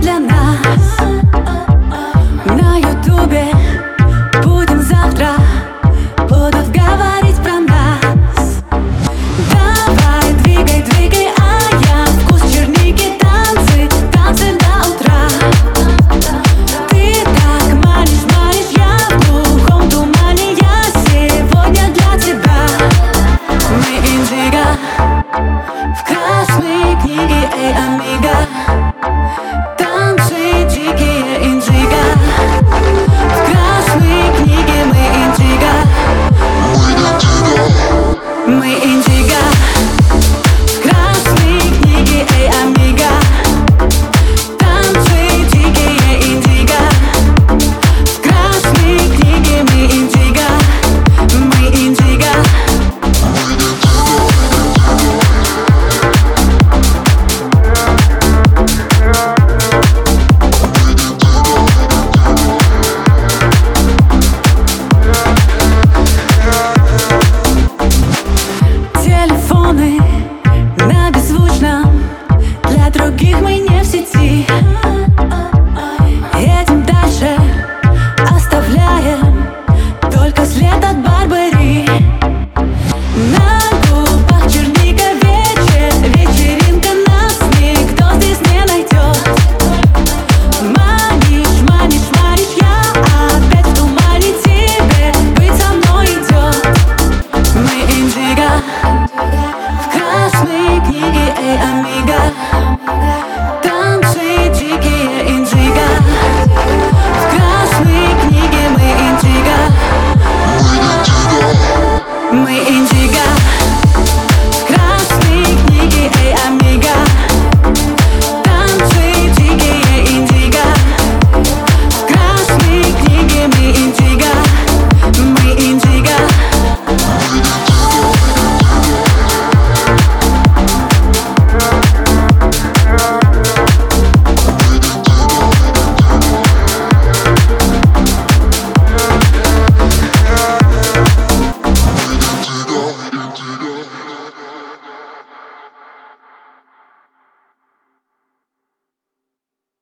для нас. На ютубе будем завтра Будут говорить про нас. Давай, двигай, двигай, а я Вкус черники, танцы, танцы до утра. Ты так манишь, манишь, я в глухом тумане Я сегодня для тебя. Мы индиго в красные книги, эй, амиго. Мы индивидуальны. entity. Мой индик